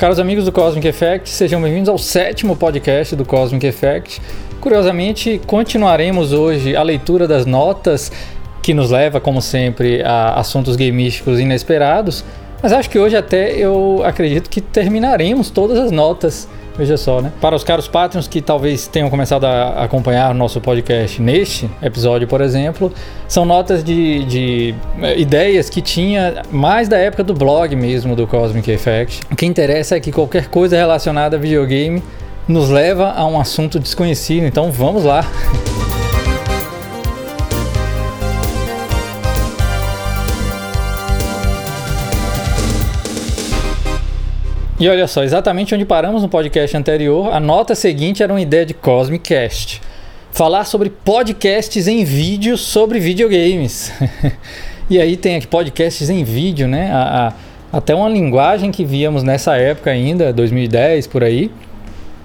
Caros amigos do Cosmic Effect, sejam bem-vindos ao sétimo podcast do Cosmic Effect. Curiosamente, continuaremos hoje a leitura das notas que nos leva, como sempre, a assuntos gamísticos inesperados. Mas acho que hoje até eu acredito que terminaremos todas as notas Veja só, né? Para os caros Patreons que talvez tenham começado a acompanhar nosso podcast neste episódio, por exemplo, são notas de, de é, ideias que tinha mais da época do blog mesmo do Cosmic Effect. O que interessa é que qualquer coisa relacionada a videogame nos leva a um assunto desconhecido, então vamos lá. E olha só, exatamente onde paramos no podcast anterior, a nota seguinte era uma ideia de Cosmic Cast. Falar sobre podcasts em vídeo sobre videogames. e aí tem aqui podcasts em vídeo, né? A, a, até uma linguagem que víamos nessa época ainda, 2010 por aí,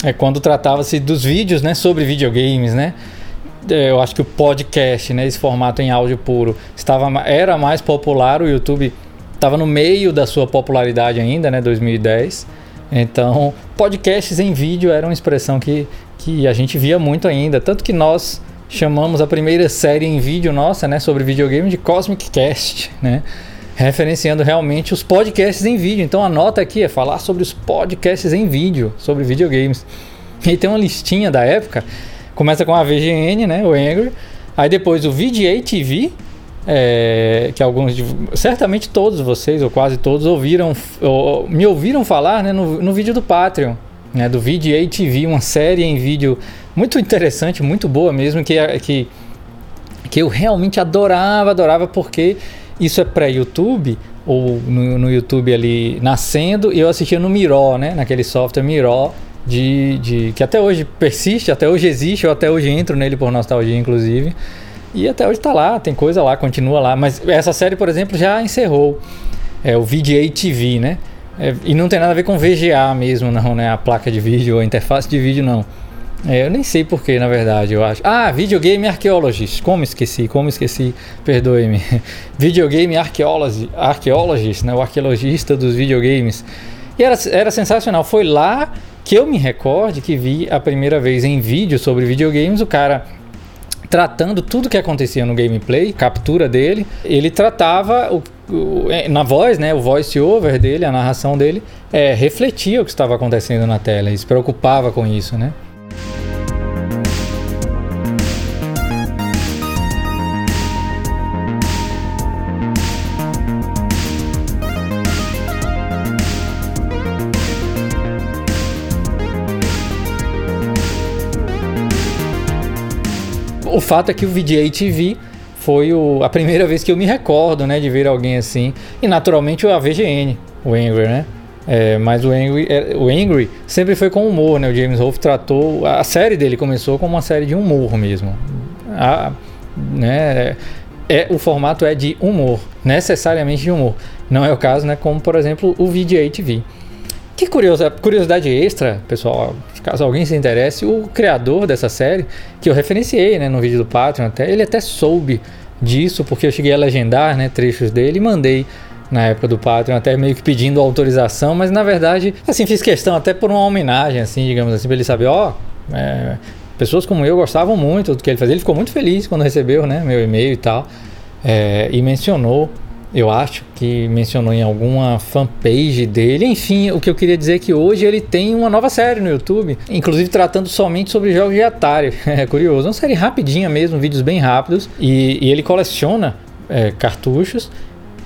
é quando tratava-se dos vídeos, né, sobre videogames, né? É, eu acho que o podcast, né, esse formato em áudio puro, estava era mais popular, o YouTube estava no meio da sua popularidade ainda, né, 2010. Então, podcasts em vídeo era uma expressão que, que a gente via muito ainda, tanto que nós chamamos a primeira série em vídeo nossa, né, sobre videogame de Cosmic Cast, né? Referenciando realmente os podcasts em vídeo. Então a nota aqui é falar sobre os podcasts em vídeo, sobre videogames. E tem uma listinha da época, começa com a VGN, né, o Angry, aí depois o VGA TV, é, que alguns, certamente todos vocês, ou quase todos, ouviram, ou, me ouviram falar né, no, no vídeo do Patreon, né, do VDA TV, uma série em vídeo muito interessante, muito boa mesmo, que, que, que eu realmente adorava, adorava, porque isso é pré-YouTube, ou no, no, YouTube ali nascendo, e eu assistia no Miró, né, naquele software Miró, de, de, que até hoje persiste, até hoje existe, eu até hoje entro nele por nostalgia, inclusive. E até hoje tá lá, tem coisa lá, continua lá. Mas essa série, por exemplo, já encerrou. É o VGA TV, né? É, e não tem nada a ver com VGA mesmo, não, né? A placa de vídeo a interface de vídeo, não. É, eu nem sei porquê, na verdade, eu acho. Ah, Videogame Archaeologist. Como esqueci, como esqueci, perdoe-me. Videogame Archaeologist, Archaeologist, né? O arqueologista dos videogames. E era, era sensacional. Foi lá que eu me recorde que vi a primeira vez em vídeo sobre videogames. O cara tratando tudo que acontecia no gameplay, captura dele, ele tratava o, o, é, na voz, né, o voice over dele, a narração dele, é, refletia o que estava acontecendo na tela, ele se preocupava com isso, né? O fato é que o VGA TV foi o, a primeira vez que eu me recordo, né, de ver alguém assim. E naturalmente a VGN, o Angry, né? É, mas o Angry, é, o Angry sempre foi com humor, né? O James Rolfe tratou a série dele começou como uma série de humor mesmo. A, né? É, o formato é de humor, necessariamente de humor. Não é o caso, né? Como por exemplo o VGA TV. Que curiosa, curiosidade extra, pessoal, caso alguém se interesse, o criador dessa série, que eu referenciei né, no vídeo do Patreon até, ele até soube disso, porque eu cheguei a legendar né, trechos dele e mandei na época do Patreon, até meio que pedindo autorização, mas na verdade, assim, fiz questão até por uma homenagem, assim, digamos assim, para ele saber, ó, oh, é, pessoas como eu gostavam muito do que ele fazia, ele ficou muito feliz quando recebeu, né, meu e-mail e tal, é, e mencionou eu acho que mencionou em alguma fanpage dele. Enfim, o que eu queria dizer é que hoje ele tem uma nova série no YouTube, inclusive tratando somente sobre jogos de Atari. É curioso, uma série rapidinha mesmo, vídeos bem rápidos. E, e ele coleciona é, cartuchos.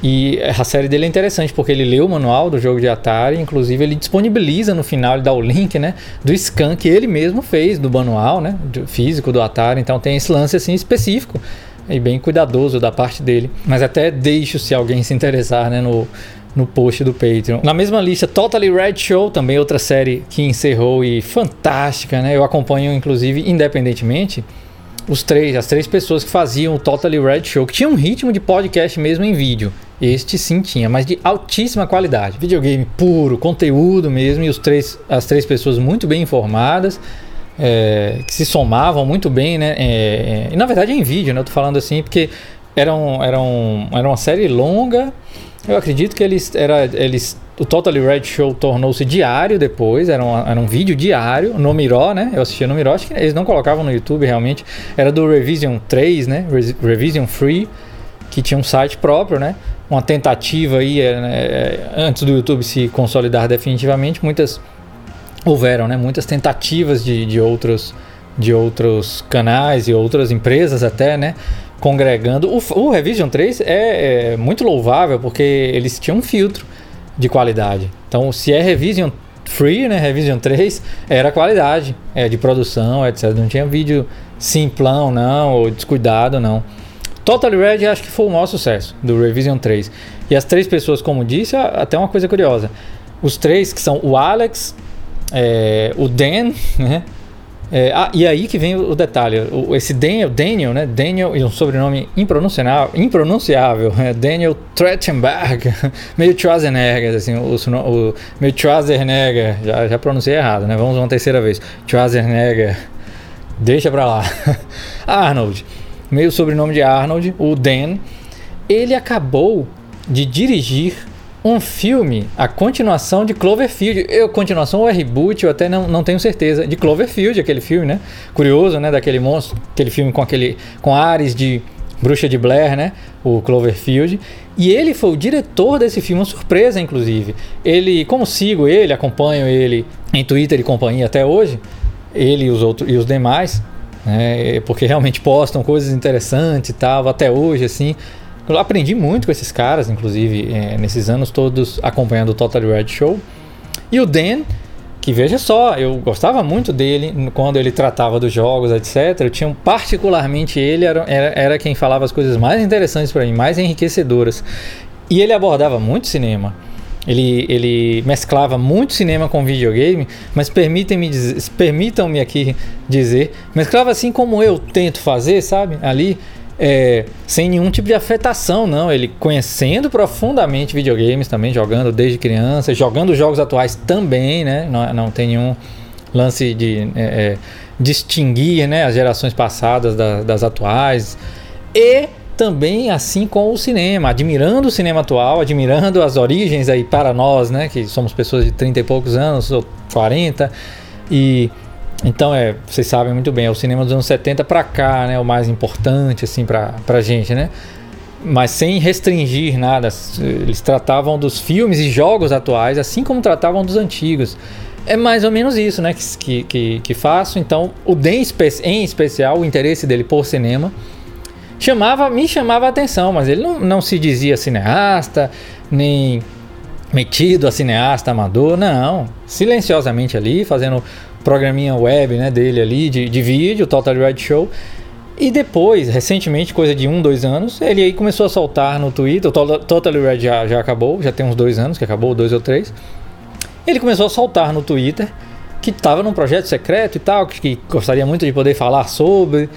E a série dele é interessante porque ele lê o manual do jogo de Atari, inclusive ele disponibiliza no final, ele dá o link, né, do scan que ele mesmo fez do manual, né, físico do Atari. Então tem esse lance assim específico e bem cuidadoso da parte dele. Mas até deixo se alguém se interessar, né, no, no post do Patreon. Na mesma lista, Totally Red Show, também outra série que encerrou e fantástica, né? Eu acompanho, inclusive, independentemente, os três, as três pessoas que faziam o Totally Red Show, que tinha um ritmo de podcast mesmo em vídeo. Este sim tinha, mas de altíssima qualidade. Videogame puro, conteúdo mesmo, e os três, as três pessoas muito bem informadas é, que se somavam muito bem, né? É, é, e na verdade é em vídeo, né? Eu tô falando assim porque era, um, era, um, era uma série longa. Eu acredito que eles, era, eles o Totally Red Show tornou-se diário depois, era um, era um vídeo diário no Miró, né? Eu assistia no Miró, acho que eles não colocavam no YouTube realmente. Era do Revision 3, né? Revision Free, que tinha um site próprio, né? Uma tentativa aí, é, é, antes do YouTube se consolidar definitivamente, muitas houveram, né? Muitas tentativas de, de outros de outros canais e outras empresas até, né? Congregando. O, o Revision 3 é, é muito louvável porque eles tinham um filtro de qualidade. Então, se é Revision Free, né, Revision 3, era qualidade é, de produção, etc. Não tinha vídeo simplão, não, ou descuidado, não. Total Red acho que foi o maior sucesso do Revision 3. E as três pessoas, como disse, até uma coisa curiosa. Os três que são o Alex, é, o Dan, né? É, ah, e aí que vem o, detalhe, o, esse Daniel, Daniel, né? Daniel e um sobrenome impronunciável, impronunciável é Daniel Trettenberg, meio Schwarzenegger, assim, o, o meio Schwarzenegger, já, já pronunciei errado, né? Vamos uma terceira vez, Schwarzenegger, deixa pra lá. Arnold, meio sobrenome de Arnold, o Dan, ele acabou de dirigir um filme, a continuação de Cloverfield. Eu, continuação ou é reboot, eu até não, não tenho certeza. De Cloverfield, aquele filme, né? Curioso, né? Daquele monstro, aquele filme com aquele. com ares de Bruxa de Blair, né? O Cloverfield. E ele foi o diretor desse filme, uma surpresa, inclusive. Ele, como sigo ele, acompanho ele em Twitter e companhia até hoje, ele e os outros e os demais, né? Porque realmente postam coisas interessantes e tal, até hoje, assim. Eu aprendi muito com esses caras, inclusive, é, nesses anos todos acompanhando o Total Red Show. E o Dan, que veja só, eu gostava muito dele quando ele tratava dos jogos, etc. Eu tinha particularmente ele, era, era, era quem falava as coisas mais interessantes para mim, mais enriquecedoras. E ele abordava muito cinema. Ele, ele mesclava muito cinema com videogame, mas permitem-me permitam-me aqui dizer, mesclava assim como eu tento fazer, sabe? Ali é, sem nenhum tipo de afetação, não. Ele conhecendo profundamente videogames também, jogando desde criança, jogando jogos atuais também, né? Não, não tem nenhum lance de é, é, distinguir né, as gerações passadas da, das atuais. E também assim com o cinema, admirando o cinema atual, admirando as origens aí para nós, né? Que somos pessoas de 30 e poucos anos, ou 40, e então, é, vocês sabem muito bem, é o cinema dos anos 70 para cá, né? O mais importante, assim, pra, pra gente, né? Mas sem restringir nada. Eles tratavam dos filmes e jogos atuais, assim como tratavam dos antigos. É mais ou menos isso, né? Que, que, que faço. Então, o em especial, o interesse dele por cinema, chamava, me chamava a atenção, mas ele não, não se dizia cineasta, nem metido a cineasta amador, não. Silenciosamente ali, fazendo programinha web né, dele ali de, de vídeo, Total Red Show. E depois, recentemente, coisa de um, dois anos, ele aí começou a soltar no Twitter. O Total Red já, já acabou, já tem uns dois anos que acabou, dois ou três. Ele começou a soltar no Twitter que estava num projeto secreto e tal, que, que, gostaria muito de poder falar sobre,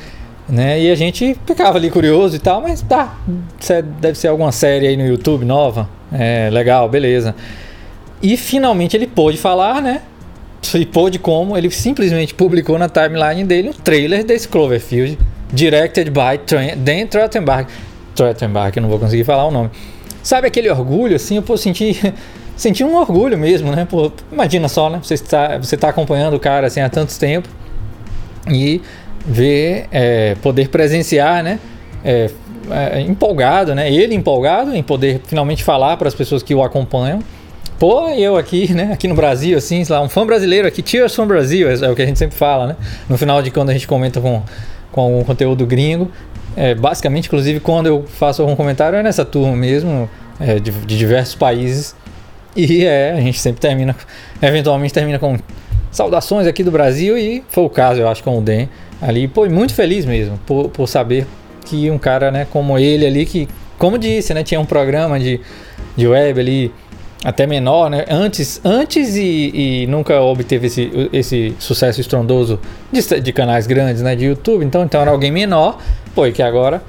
né? E a gente ficava ali curioso e tal, mas tá, deve ser alguma série aí no YouTube nova, é legal, beleza. E finalmente ele pôde falar, né? e pôde como ele simplesmente publicou na timeline dele um trailer desse Cloverfield, directed by Dan Trachtenberg. Trachtenberg, eu não vou conseguir falar o nome. Sabe aquele orgulho, assim, eu pô, senti, senti um orgulho mesmo, né? Pô, imagina só, né? Você está, você está acompanhando o cara assim há tanto tempo e ver, é, poder presenciar, né? É, é, empolgado, né? Ele empolgado em poder finalmente falar para as pessoas que o acompanham Pô, eu aqui, né? Aqui no Brasil, assim, lá, um fã brasileiro aqui, Cheers from Brasil, é, é o que a gente sempre fala, né? No final de quando a gente comenta com, com algum conteúdo gringo. É, basicamente, inclusive, quando eu faço algum comentário, é nessa turma mesmo, é, de, de, diversos países. E é, a gente sempre termina, eventualmente termina com saudações aqui do Brasil, e foi o caso, eu acho, com o Den ali. Pô, muito feliz mesmo por, por saber que um cara, né, como ele ali, que, como disse, né, tinha um programa de, de web ali até menor, né? Antes, antes e, e nunca obteve esse, esse sucesso estrondoso de, de, canais grandes, né? De YouTube. Então, então era alguém menor, pô, e que agora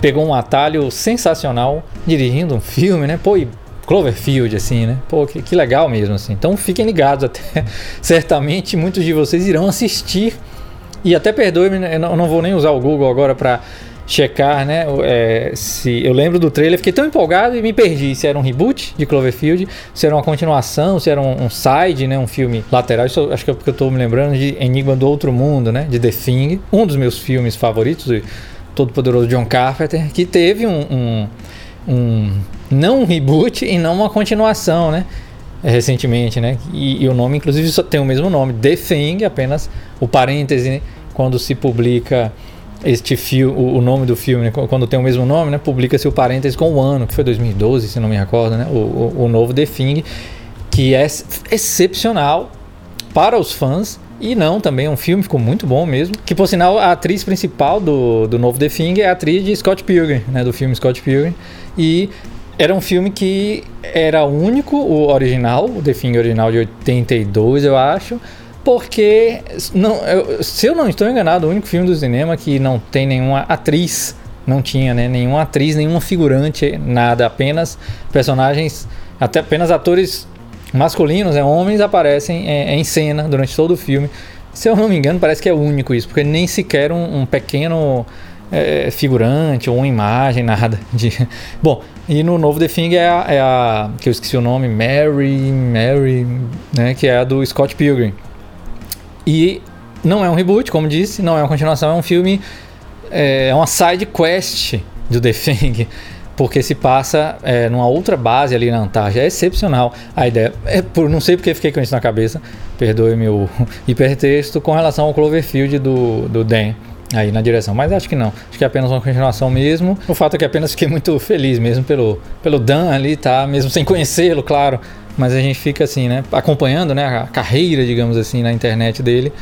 pegou um atalho sensacional dirigindo um filme, né? Pô, e Cloverfield, assim, né? Pô, que, que legal mesmo, assim. Então fiquem ligados, até certamente muitos de vocês irão assistir. E até perdoe-me, eu não, não vou nem usar o Google agora para checar, né? É, se eu lembro do trailer, fiquei tão empolgado e me perdi se era um reboot de Cloverfield, se era uma continuação, se era um, um side, né? Um filme lateral. Isso acho que é porque eu estou me lembrando de Enigma do Outro Mundo, né? De The Thing, um dos meus filmes favoritos, de todo poderoso John Carpenter, que teve um, um, um não um reboot e não uma continuação, né? Recentemente, né? E, e, o nome, inclusive, só tem o mesmo nome, The Thing, apenas o parêntese né? quando se publica este filme, o, nome do filme, né? quando tem o mesmo nome, né? Publica-se o parênteses com o ano, que foi 2012, se não me recordo, né? O, o, o novo The Thing, que é excepcional para os fãs e não também é um filme ficou muito bom mesmo. Que por sinal a atriz principal do, do novo The Thing é a atriz de Scott Pilgrim, né? Do filme Scott Pilgrim e era um filme que era único, o original, o The Thing original de 82, eu acho porque, não, eu, se eu não estou enganado, o único filme do cinema que não tem nenhuma atriz, não tinha né, nenhuma atriz, nenhuma figurante, nada, apenas personagens, até apenas atores masculinos, né, homens aparecem é, em cena durante todo o filme. Se eu não me engano, parece que é único isso, porque nem sequer um, um pequeno é, figurante ou uma imagem, nada de. Bom, e no novo The Thing é a, é a, que eu esqueci o nome, Mary, Mary, né, que é a do Scott Pilgrim. E não é um reboot, como disse, não é uma continuação, é um filme, é, é uma side quest do The Thing, porque se passa é, numa outra base ali na Antártida. É excepcional a ideia. É, por, não sei porque fiquei com isso na cabeça, perdoe meu hipertexto, com relação ao Cloverfield do, do Dan aí na direção. Mas acho que não. Acho que é apenas uma continuação mesmo. O fato é que apenas fiquei muito feliz mesmo pelo, pelo Dan ali, tá? Mesmo sem conhecê-lo, claro mas a gente fica assim, né, acompanhando, né, a carreira, digamos assim, na internet dele.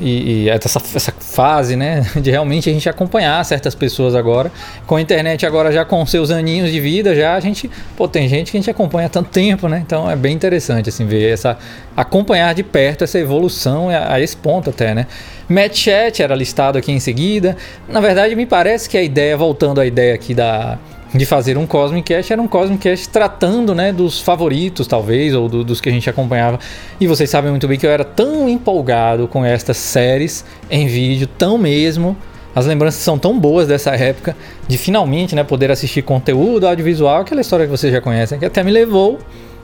E, e essa, essa fase, né, de realmente a gente acompanhar certas pessoas agora, com a internet agora já com seus aninhos de vida, já a gente, pô, tem gente que a gente acompanha há tanto tempo, né, então é bem interessante, assim, ver essa, acompanhar de perto essa evolução a, a esse ponto até, né. Matt Chat era listado aqui em seguida, na verdade me parece que a ideia, voltando à ideia aqui da de fazer um Cosmic Cast era um Cosmic Cast tratando né, dos favoritos, talvez, ou do, dos que a gente acompanhava. E vocês sabem muito bem que eu era tão empolgado com estas séries em vídeo, tão mesmo. As lembranças são tão boas dessa época, de finalmente né, poder assistir conteúdo audiovisual, aquela história que vocês já conhecem, que até me levou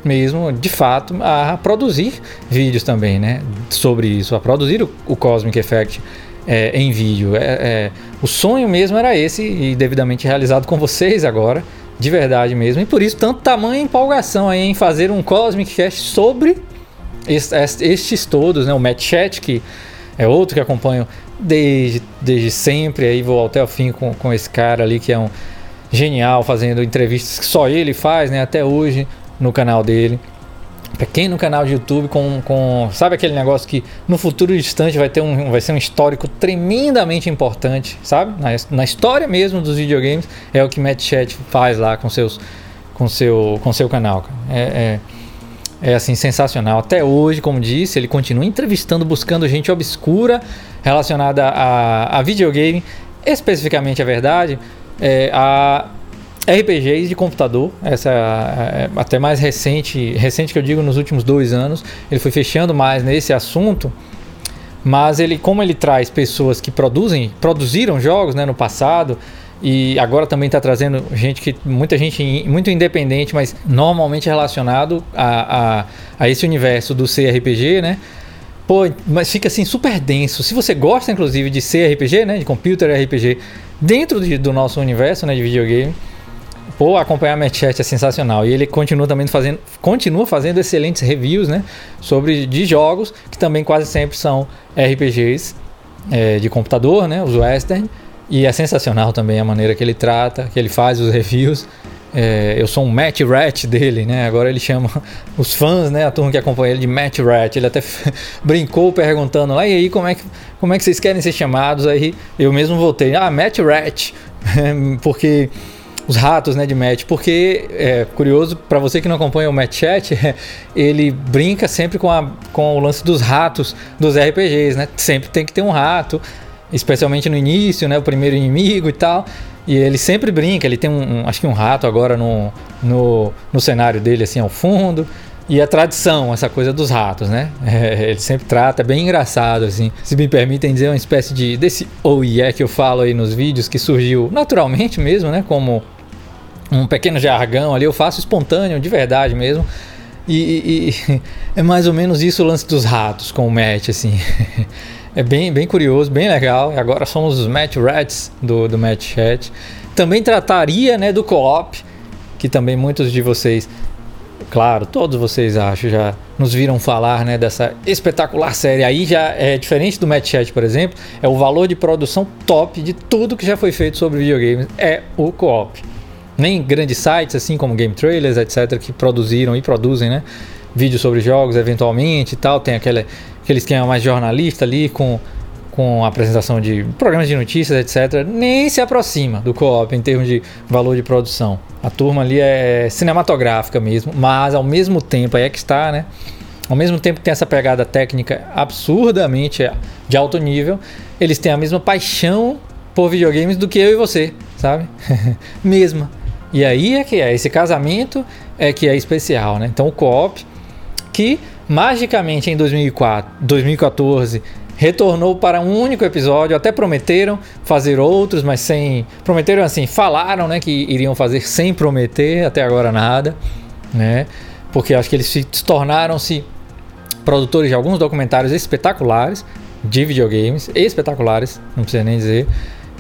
mesmo, de fato, a produzir vídeos também, né? Sobre isso, a produzir o, o Cosmic Effect é, em vídeo. É, é, o sonho mesmo era esse e devidamente realizado com vocês agora, de verdade mesmo. E por isso, tanto tamanho empolgação aí em fazer um Cosmic Cast sobre estes todos, né? O Matt Chat, que é outro que acompanho desde, desde sempre, aí vou até o fim com, com esse cara ali que é um genial, fazendo entrevistas que só ele faz, né? Até hoje no canal dele pequeno canal de YouTube com, com sabe aquele negócio que no futuro distante vai ter um vai ser um histórico tremendamente importante, sabe? Na, na história mesmo dos videogames é o que Matt Chat faz lá com seus com seu com seu canal. É, é, é assim sensacional. Até hoje, como disse, ele continua entrevistando, buscando gente obscura relacionada a, a videogame, especificamente a verdade, é, a RPGs de computador, essa é, é até mais recente, recente que eu digo nos últimos dois anos, ele foi fechando mais nesse assunto, mas ele, como ele traz pessoas que produzem, produziram jogos né, no passado e agora também está trazendo gente que muita gente muito independente, mas normalmente relacionado a, a, a esse universo do CRPG, né? Pô, mas fica assim super denso. Se você gosta, inclusive, de CRPG, né, de computer RPG, dentro de, do nosso universo, né, de videogame, Pô, acompanhar Matchat é sensacional. E ele continua também fazendo, continua fazendo excelentes reviews, né? Sobre de jogos que também quase sempre são RPGs é, de computador, né? Os western. E é sensacional também a maneira que ele trata, que ele faz os reviews. É, eu sou um Matt Rat dele, né? Agora ele chama os fãs, né? A turma que acompanha ele de Matt Rat. Ele até brincou perguntando e aí, como é, que, como é que vocês querem ser chamados? Aí eu mesmo voltei, ah, Matt Rat. Porque os ratos né, de Matt, porque é curioso para você que não acompanha o Matt Chat, ele brinca sempre com, a, com o lance dos ratos dos RPGs, né? Sempre tem que ter um rato, especialmente no início, né? O primeiro inimigo e tal. E ele sempre brinca, ele tem um, um acho que um rato agora no, no, no cenário dele, assim, ao fundo. e a tradição, essa coisa dos ratos, né? É, ele sempre trata, é bem engraçado, assim. Se me permitem dizer, uma espécie de. desse oh yeah que eu falo aí nos vídeos, que surgiu naturalmente mesmo, né? Como um pequeno jargão ali, eu faço espontâneo, de verdade mesmo. E, e, é mais ou menos isso o lance dos ratos com o Matt, assim. É bem, bem curioso, bem legal. E agora somos os Match Rats do, do Match Chat. Também trataria né, do co-op, que também muitos de vocês Claro, todos vocês acho já nos viram falar né, dessa espetacular série. Aí já é diferente do Match Chat, por exemplo, é o valor de produção top de tudo que já foi feito sobre videogames é o co-op. Nem grandes sites assim como Game Trailers, etc, que produziram e produzem, né, vídeos sobre jogos eventualmente e tal, tem aquele aquele esquema mais jornalista ali com com apresentação de programas de notícias, etc., nem se aproxima do co-op em termos de valor de produção. A turma ali é cinematográfica mesmo, mas ao mesmo tempo, aí é que está, né? Ao mesmo tempo que tem essa pegada técnica absurdamente de alto nível, eles têm a mesma paixão por videogames do que eu e você, sabe? mesma. E aí é que é, esse casamento é que é especial, né? Então o co-op, que magicamente em 2004, 2014 retornou para um único episódio. Até prometeram fazer outros, mas sem. Prometeram assim, falaram né, que iriam fazer sem prometer, até agora nada. Né? Porque acho que eles se tornaram-se produtores de alguns documentários espetaculares de videogames, espetaculares, não precisa nem dizer.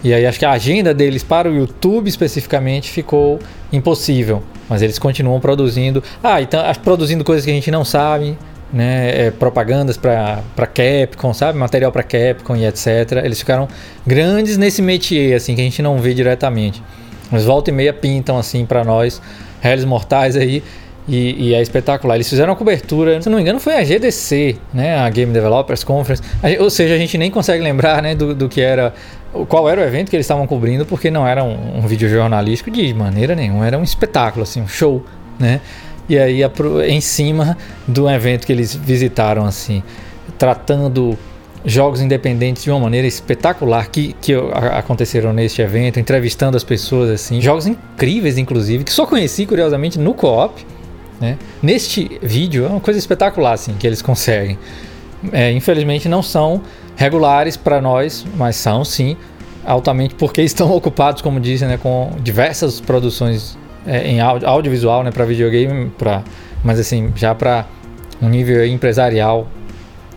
E aí acho que a agenda deles para o YouTube especificamente ficou impossível. Mas eles continuam produzindo. Ah, então produzindo coisas que a gente não sabe, né, é, propagandas para Capcom, sabe? Material para Capcom e etc. Eles ficaram grandes nesse métier, assim, que a gente não vê diretamente. Mas volta e meia pintam, assim, para nós, réis mortais aí. E, e, é espetacular. Eles fizeram a cobertura, se não me engano, foi a GDC, né? A Game Developers Conference. Ou seja, a gente nem consegue lembrar né, do, do que era. Qual era o evento que eles estavam cobrindo, porque não era um, um vídeo jornalístico de maneira nenhuma, era um espetáculo, assim, um show, né? E aí em cima do evento que eles visitaram assim, tratando jogos independentes de uma maneira espetacular que, que aconteceram neste evento, entrevistando as pessoas assim, jogos incríveis inclusive, que só conheci curiosamente no co-op, né? Neste vídeo é uma coisa espetacular assim que eles conseguem. É, infelizmente não são regulares para nós, mas são sim altamente porque estão ocupados, como disse, né, com diversas produções é, em audio, audiovisual, né, para videogame, pra, mas assim, já para um nível empresarial,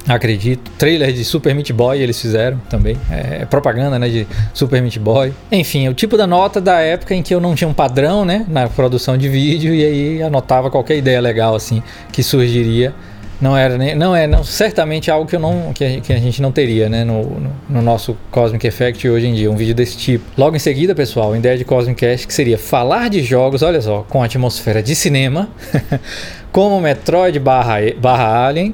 acredito. Trailer de Super Meat Boy eles fizeram também, é, é, propaganda, né, de Super Meat Boy. Enfim, o tipo da nota da época em que eu não tinha um padrão, né, na produção de vídeo e aí anotava qualquer ideia legal assim que surgiria não era nem, não é não, certamente algo que eu não que a, que a gente não teria né no, no, no, nosso Cosmic Effect hoje em dia um vídeo desse tipo logo em seguida pessoal a ideia de Cosmic Cast que seria falar de jogos olha só com atmosfera de cinema como Metroid barra, barra Alien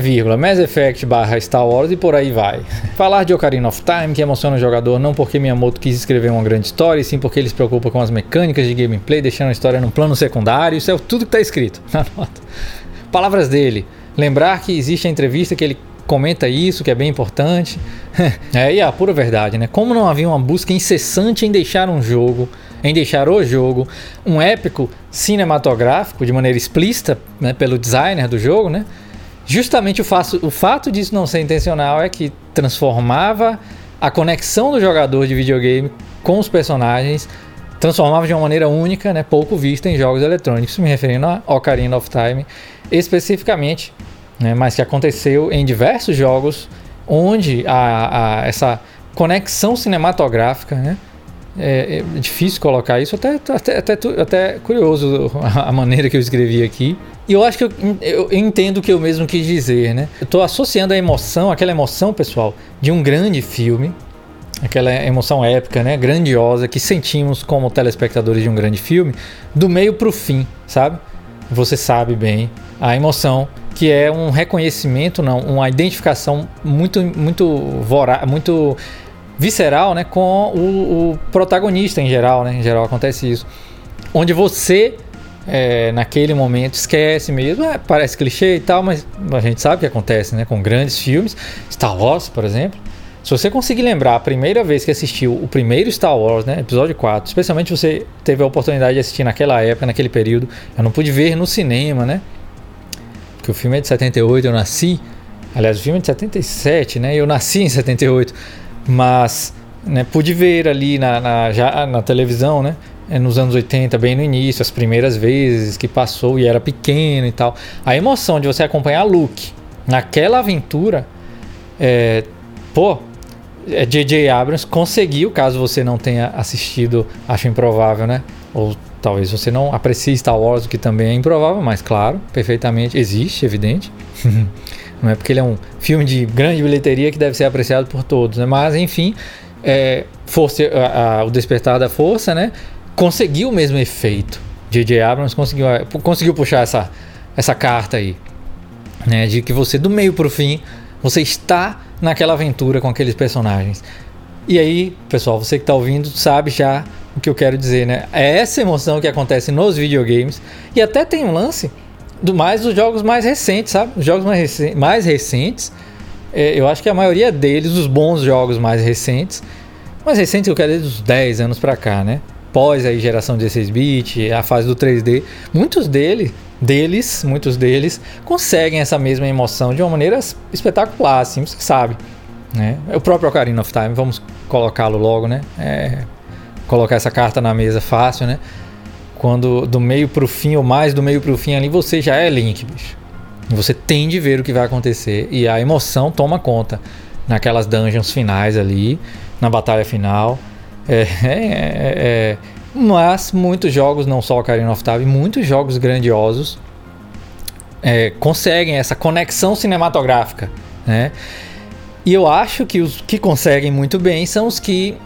vírgula, Mass Effect barra Star Wars e por aí vai. Falar de Ocarina of Time, que emociona o jogador não porque Miyamoto quis escrever uma grande história, e sim porque ele se preocupa com as mecânicas de gameplay, deixando a história num plano secundário. Isso é tudo que está escrito na nota. Palavras dele. Lembrar que existe a entrevista que ele comenta isso, que é bem importante. é, e a pura verdade, né? Como não havia uma busca incessante em deixar um jogo, em deixar o jogo um épico cinematográfico de maneira explícita, né, pelo designer do jogo, né? Justamente o, fato, o fato disso não ser intencional é que transformava a conexão do jogador de videogame com os personagens transformava de uma maneira única, né, pouco vista em jogos eletrônicos, me referindo a Ocarina of Time especificamente, né, mas que aconteceu em diversos jogos onde a, a essa conexão cinematográfica, né, é, é, difícil colocar isso, até, até, até, até curioso a maneira que eu escrevi aqui. E eu acho que eu, eu, entendo o que eu mesmo quis dizer, né? Eu estou associando a emoção, aquela emoção, pessoal, de um grande filme, aquela emoção épica, né, grandiosa que sentimos como telespectadores de um grande filme, do meio para o fim, sabe? Você sabe bem a emoção que é um reconhecimento, não, uma identificação muito, muito voraz, muito visceral, né, com o, o, protagonista em geral, né? Em geral acontece isso, onde você é, naquele momento esquece mesmo, é, parece clichê e tal, mas a gente sabe que acontece, né, com grandes filmes, Star Wars, por exemplo Se você conseguir lembrar a primeira vez que assistiu o primeiro Star Wars, né, episódio 4, especialmente você teve a oportunidade de assistir naquela época, naquele período, eu não pude ver no cinema, né? Porque o filme é de 78, eu nasci. Aliás, o filme é de 77, né? Eu nasci em 78, mas né, pude ver ali na, na, já na televisão, né? É, nos anos 80, bem no início, as primeiras vezes que passou e era pequeno e tal. A emoção de você acompanhar Luke naquela aventura, é, pô, J.J. É, Abrams conseguiu, caso você não tenha assistido, acho improvável, né? Ou talvez você não aprecie Star Wars, o que também é improvável, mas claro, perfeitamente existe, evidente. não é porque ele é um filme de grande bilheteria que deve ser apreciado por todos, né? Mas enfim, é, força, a, a, o Despertar da Força, né? Conseguiu o mesmo efeito. J.J. Abrams conseguiu, conseguiu puxar essa, essa carta aí, né? De que você do meio para o fim você está naquela aventura com aqueles personagens. E aí, pessoal, você que está ouvindo sabe já o que eu quero dizer, né? É essa emoção que acontece nos videogames. E até tem um lance do mais dos jogos mais recentes, sabe? Os jogos mais, recentes, mais recentes é, eu acho que a maioria deles, os bons jogos mais recentes, mais recentes eu quero dizer dos 10 anos para cá, né? Pós aí geração 16-bit, a fase do 3D, muitos deles deles, muitos deles, conseguem essa mesma emoção de uma maneira espetacular, assim, você sabe. Né? O próprio Ocarina of Time, vamos colocá-lo logo, né? É, colocar essa carta na mesa fácil, né? Quando do meio pro fim, ou mais do meio pro fim ali, você já é Link, bicho. Você tem de ver o que vai acontecer e a emoção toma conta naquelas dungeons finais ali, na batalha final. É, é, é, é mas muitos jogos, não só Ocarina of Time, muitos jogos grandiosos é, conseguem essa conexão cinematográfica, né? E eu acho que os que conseguem muito bem são os que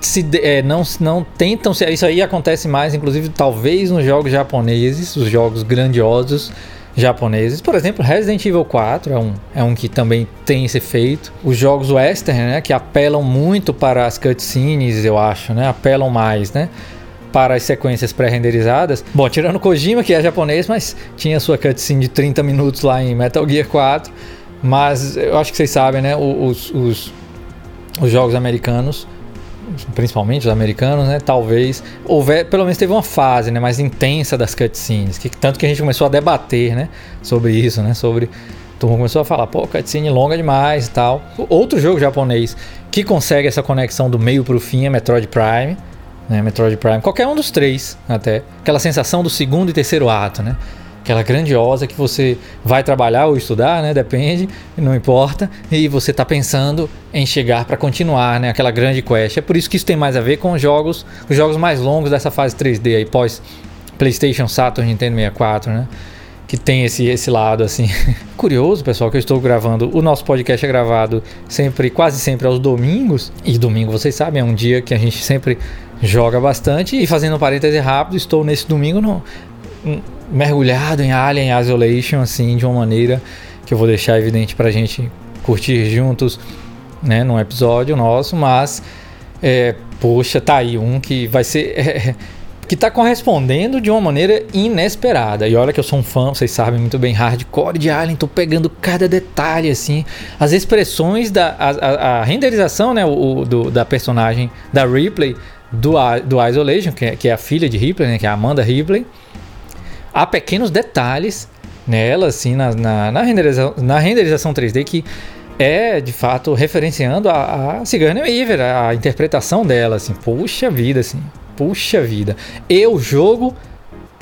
se, é, não, não tentam ser. Isso aí acontece mais, inclusive, talvez nos jogos japoneses, os jogos grandiosos japoneses. Por exemplo, Resident Evil 4 é um, é um que também tem esse efeito. Os jogos western, né, que apelam muito para as cutscenes, eu acho, né, apelam mais, né, para as sequências pré-renderizadas. Bom, tirando Kojima, que é japonês, mas tinha sua cutscene de 30 minutos lá em Metal Gear 4. Mas eu acho que vocês sabem, né? Os, os, os jogos americanos, principalmente os americanos, né? Talvez houver, pelo menos teve uma fase, né? Mais intensa das cutscenes, que tanto que a gente começou a debater, né? Sobre isso, né? Sobre todo mundo começou a falar, pô, cutscene longa demais e tal. Outro jogo japonês que consegue essa conexão do meio para o fim é Metroid Prime né? Metroid Prime, qualquer um dos três até. Aquela sensação do segundo e terceiro ato, né? Aquela grandiosa que você vai trabalhar ou estudar, né? Depende, não importa. E você está pensando em chegar para continuar, né? Aquela grande quest. É por isso que isso tem mais a ver com os jogos, os jogos mais longos dessa fase 3D aí, pós PlayStation, Saturn, Nintendo 64, né? que tem esse, esse lado assim. Curioso, pessoal, que eu estou gravando. O nosso podcast é gravado sempre, quase sempre aos domingos. E domingo, vocês sabem, é um dia que a gente sempre joga bastante. E fazendo um parêntese rápido, estou nesse domingo no, mergulhado em Alien Isolation, assim, de uma maneira que eu vou deixar evidente pra gente curtir juntos, né, num episódio nosso. Mas, é, poxa, tá aí um que vai ser. É, que está correspondendo de uma maneira inesperada. E olha que eu sou um fã, vocês sabem muito bem, hardcore de Alien, tô pegando cada detalhe, assim, as expressões da a, a, a renderização, né, o, do, da personagem da Ripley do, do Isolation, que é, que é a filha de Ripley, né, que é a Amanda Ripley. Há pequenos detalhes nela, assim, na, na, na, renderização, na renderização 3D que é de fato referenciando a, a Sigourney Weaver, a interpretação dela, assim, puxa vida, assim. Puxa vida. E o jogo,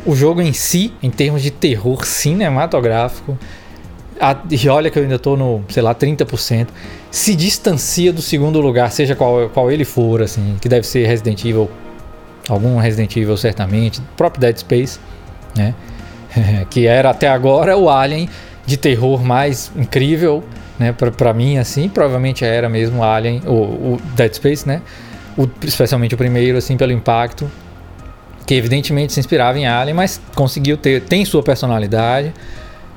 o jogo em si, em termos de terror cinematográfico, a, e olha que eu ainda tô no, sei lá, 30%, se distancia do segundo lugar, seja qual, qual ele for, assim, que deve ser Resident Evil, algum Resident Evil certamente, próprio Dead Space, né? que era até agora o Alien de terror mais incrível, né? Pra, mim, assim, provavelmente era mesmo o Alien, o, o Dead Space, né? o, especialmente o primeiro, assim, pelo impacto, que evidentemente se inspirava em Alien, mas conseguiu ter, tem sua personalidade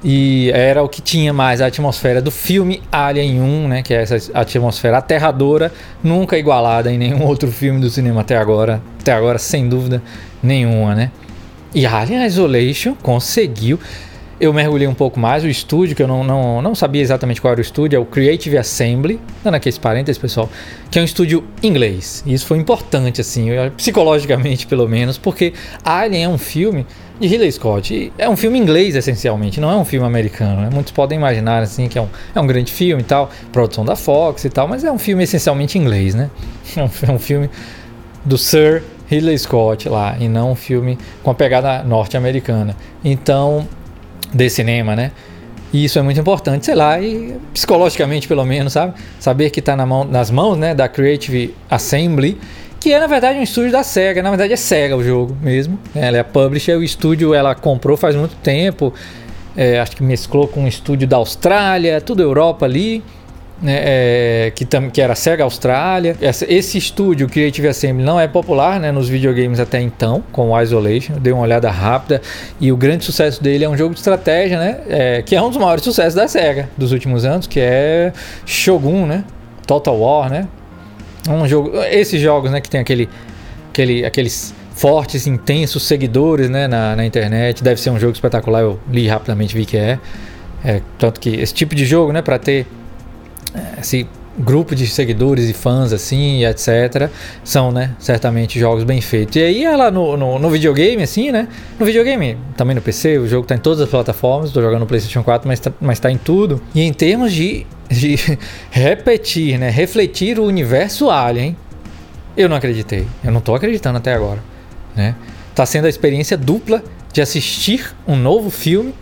e era o que tinha mais a atmosfera do filme Alien 1, né, que é essa atmosfera aterradora, nunca igualada em nenhum outro filme do cinema até agora, até agora sem dúvida nenhuma, né? E Alien Isolation conseguiu eu mergulhei um pouco mais. O estúdio, que eu não, não, não sabia exatamente qual era o estúdio, é o Creative Assembly, dando aqui esse parênteses, pessoal, que é um estúdio inglês. E isso foi importante, assim, psicologicamente pelo menos, porque Alien é um filme de Ridley Scott. É um filme inglês, essencialmente, não é um filme americano. Né? Muitos podem imaginar assim que é um, é um grande filme e tal, produção da Fox e tal, mas é um filme essencialmente inglês, né? É um, é um filme do Sir Ridley Scott lá, e não um filme com a pegada norte-americana. Então, de cinema, né? E isso é muito importante, sei lá, e psicologicamente pelo menos, sabe? Saber que está na mão, nas mãos né, da Creative Assembly que é na verdade um estúdio da Sega. Na verdade é Sega o jogo mesmo. Ela é a publisher, o estúdio ela comprou faz muito tempo. É, acho que mesclou com um estúdio da Austrália, tudo Europa ali. Né, é, que, tam, que era Sega Austrália. Essa, esse estúdio, Creative Assembly, não é popular né, nos videogames até então, com o Isolation. Eu dei uma olhada rápida e o grande sucesso dele é um jogo de estratégia, né, é, que é um dos maiores sucessos da Sega dos últimos anos, que é Shogun, né, Total War, né, um jogo, esses jogos, né, que tem aquele, aquele, aqueles fortes, intensos seguidores, né, na, na internet. Deve ser um jogo espetacular. Eu li rapidamente, vi que é. é tanto que esse tipo de jogo, né, para ter esse grupo de seguidores e fãs assim, etc. São, né, certamente jogos bem feitos. E aí ela no, no, no, videogame, assim, né? No videogame, também no PC, o jogo tá em todas as plataformas. Tô jogando no PlayStation 4, mas tá, mas tá em tudo. E em termos de de repetir, né, refletir o universo Alien, eu não acreditei. Eu não estou acreditando até agora, né? Tá sendo a experiência dupla de assistir um novo filme,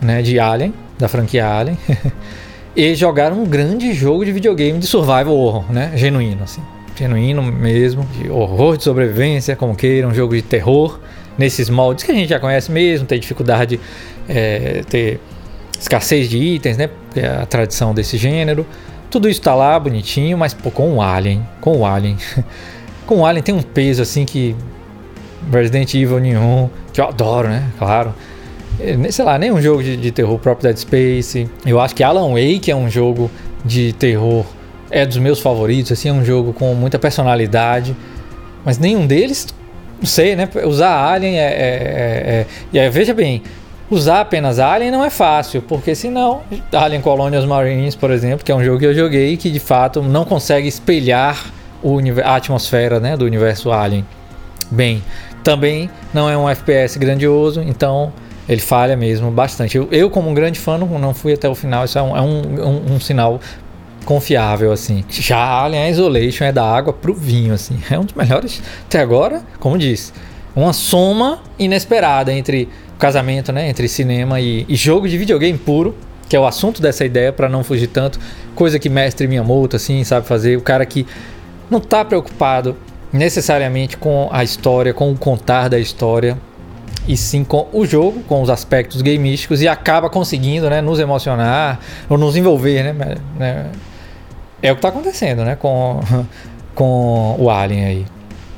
né, de Alien, da franquia Alien, e jogar um grande jogo de videogame de survival horror, né, genuíno assim, genuíno mesmo, de horror de sobrevivência, como queiram, um jogo de terror nesses moldes que a gente já conhece mesmo, tem dificuldade é, ter escassez de itens, né? É a tradição desse gênero. Tudo isso tá lá bonitinho, mas pô, com o Alien, com o Alien. com o Alien tem um peso assim que Resident Evil nenhum, que eu adoro, né? Claro. É, sei lá, nem um jogo de, de terror próprio Dead Space. Eu acho que Alan Wake é um jogo de terror, é dos meus favoritos, assim, é um jogo com muita personalidade. Mas nenhum deles, não sei, né? Usar Alien é. é, é, é, é veja bem, Usar apenas Alien não é fácil, porque senão, Alien Colonials Marines, por exemplo, que é um jogo que eu joguei que de fato não consegue espelhar o, a atmosfera né, do universo Alien. Bem, também não é um FPS grandioso, então ele falha mesmo bastante. Eu, eu como um grande fã, não, não fui até o final, isso é um, é um, um, um sinal confiável, assim. Já Alien Isolation é da água pro vinho, assim. É um dos melhores até agora, como disse. Uma soma inesperada entre casamento né, entre cinema e, e, jogo de videogame puro, que é o assunto dessa ideia, para não fugir tanto. Coisa que mestre Miyamoto, assim, sabe fazer. O cara que não está preocupado necessariamente com a história, com o contar da história, e sim com o jogo, com os aspectos gameísticos, e acaba conseguindo né, nos emocionar ou nos envolver. Né, né é o que está acontecendo né, com, com o Alien aí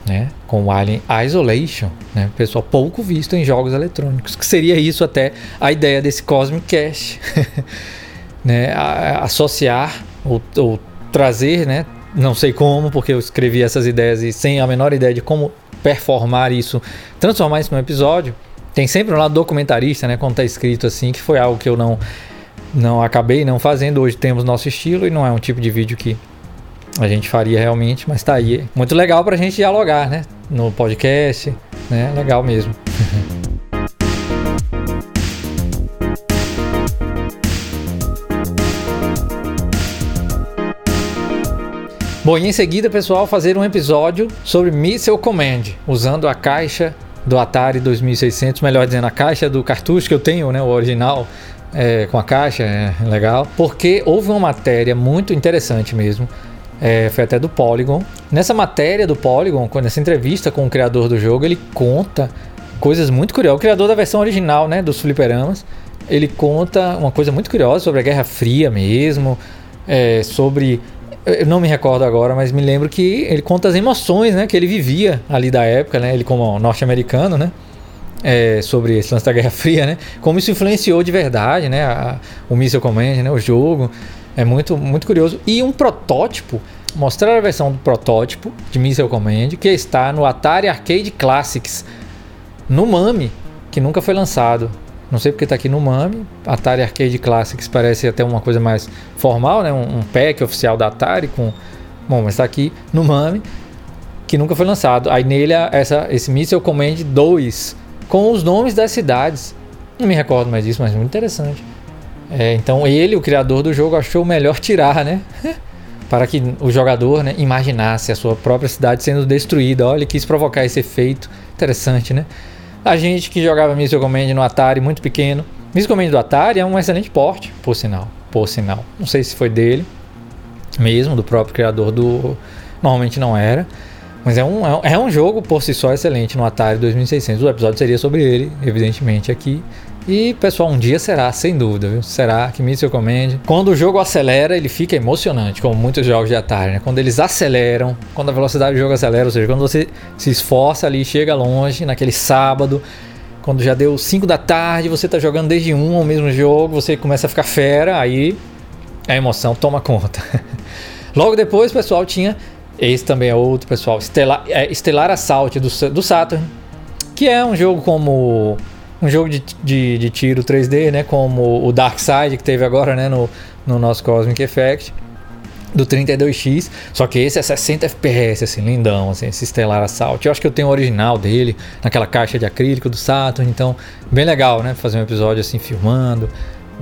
né? Com o Alien Isolation, né? Pessoal pouco visto em jogos eletrônicos, que seria isso até a ideia desse Cosmic Cache, né? Associar ou, ou, trazer, né? Não sei como, porque eu escrevi essas ideias e sem a menor ideia de como performar isso, transformar isso num episódio. Tem sempre um lado documentarista, né? Quando tá escrito assim, que foi algo que eu não não acabei não fazendo. Hoje temos nosso estilo e não é um tipo de vídeo que a gente faria realmente, mas tá aí. Muito legal pra gente dialogar, né? No podcast, né? Legal mesmo. Bom, e em seguida, pessoal, fazer um episódio sobre Missile Command, usando a caixa do Atari 2600, melhor dizendo, a caixa do cartucho que eu tenho, né, o original, é, com a caixa, é legal, porque houve uma matéria muito interessante mesmo é, foi até do Polygon. Nessa matéria do Polygon, nessa entrevista com o criador do jogo, ele conta coisas muito curiosas. O criador da versão original, né, dos fliperamas, ele conta uma coisa muito curiosa sobre a Guerra Fria mesmo, é, sobre eu não me recordo agora, mas me lembro que ele conta as emoções, né, que ele vivia ali da época, né, ele como norte-americano, né, é, sobre esse lance da Guerra Fria, né, como isso influenciou de verdade, né, a, o Missile Command, né, o jogo. É muito, muito curioso. E um protótipo, mostrar a versão do protótipo de Missile Command, que está no Atari Arcade Classics, no MAME, que nunca foi lançado. Não sei porque tá aqui no MAME. Atari Arcade Classics parece até uma coisa mais formal, né? Um, um pack oficial da Atari com. Bom, mas tá aqui no MAME, que nunca foi lançado. Aí nele essa, esse Missile Command 2, com os nomes das cidades. Não me recordo mais disso, mas muito interessante. É, então ele, o criador do jogo, achou melhor tirar, né? Para que o jogador né, imaginasse a sua própria cidade sendo destruída. Olha, ele quis provocar esse efeito. Interessante, né? A gente que jogava Missile Command no Atari muito pequeno. Missile Command do Atari é um excelente porte, por sinal. Por sinal. Não sei se foi dele mesmo, do próprio criador do. Normalmente não era. Mas é um, é um jogo por si só excelente no Atari 2600. O episódio seria sobre ele, evidentemente, aqui. E, pessoal, um dia será, sem dúvida, viu? Será que Missile Command. Quando o jogo acelera, ele fica emocionante, como muitos jogos de Atari, né? Quando eles aceleram, quando a velocidade do jogo acelera, ou seja, quando você se esforça ali, chega longe, naquele sábado, quando já deu 5 da tarde, você tá jogando desde um ao mesmo jogo, você começa a ficar fera, aí a emoção toma conta. Logo depois, pessoal, tinha. Esse também é outro, pessoal. Estelar, é, Estelar Assault do, do Saturn, que é um jogo como um jogo de, de, de, tiro 3D, né? Como o Dark Side que teve agora, né? No, no nosso Cosmic Effect do 32X, só que esse é 60 FPS, assim, lindão, assim, esse Stellar Assault. Eu acho que eu tenho o original dele, naquela caixa de acrílico do Saturn, então, bem legal, né? Fazer um episódio assim, filmando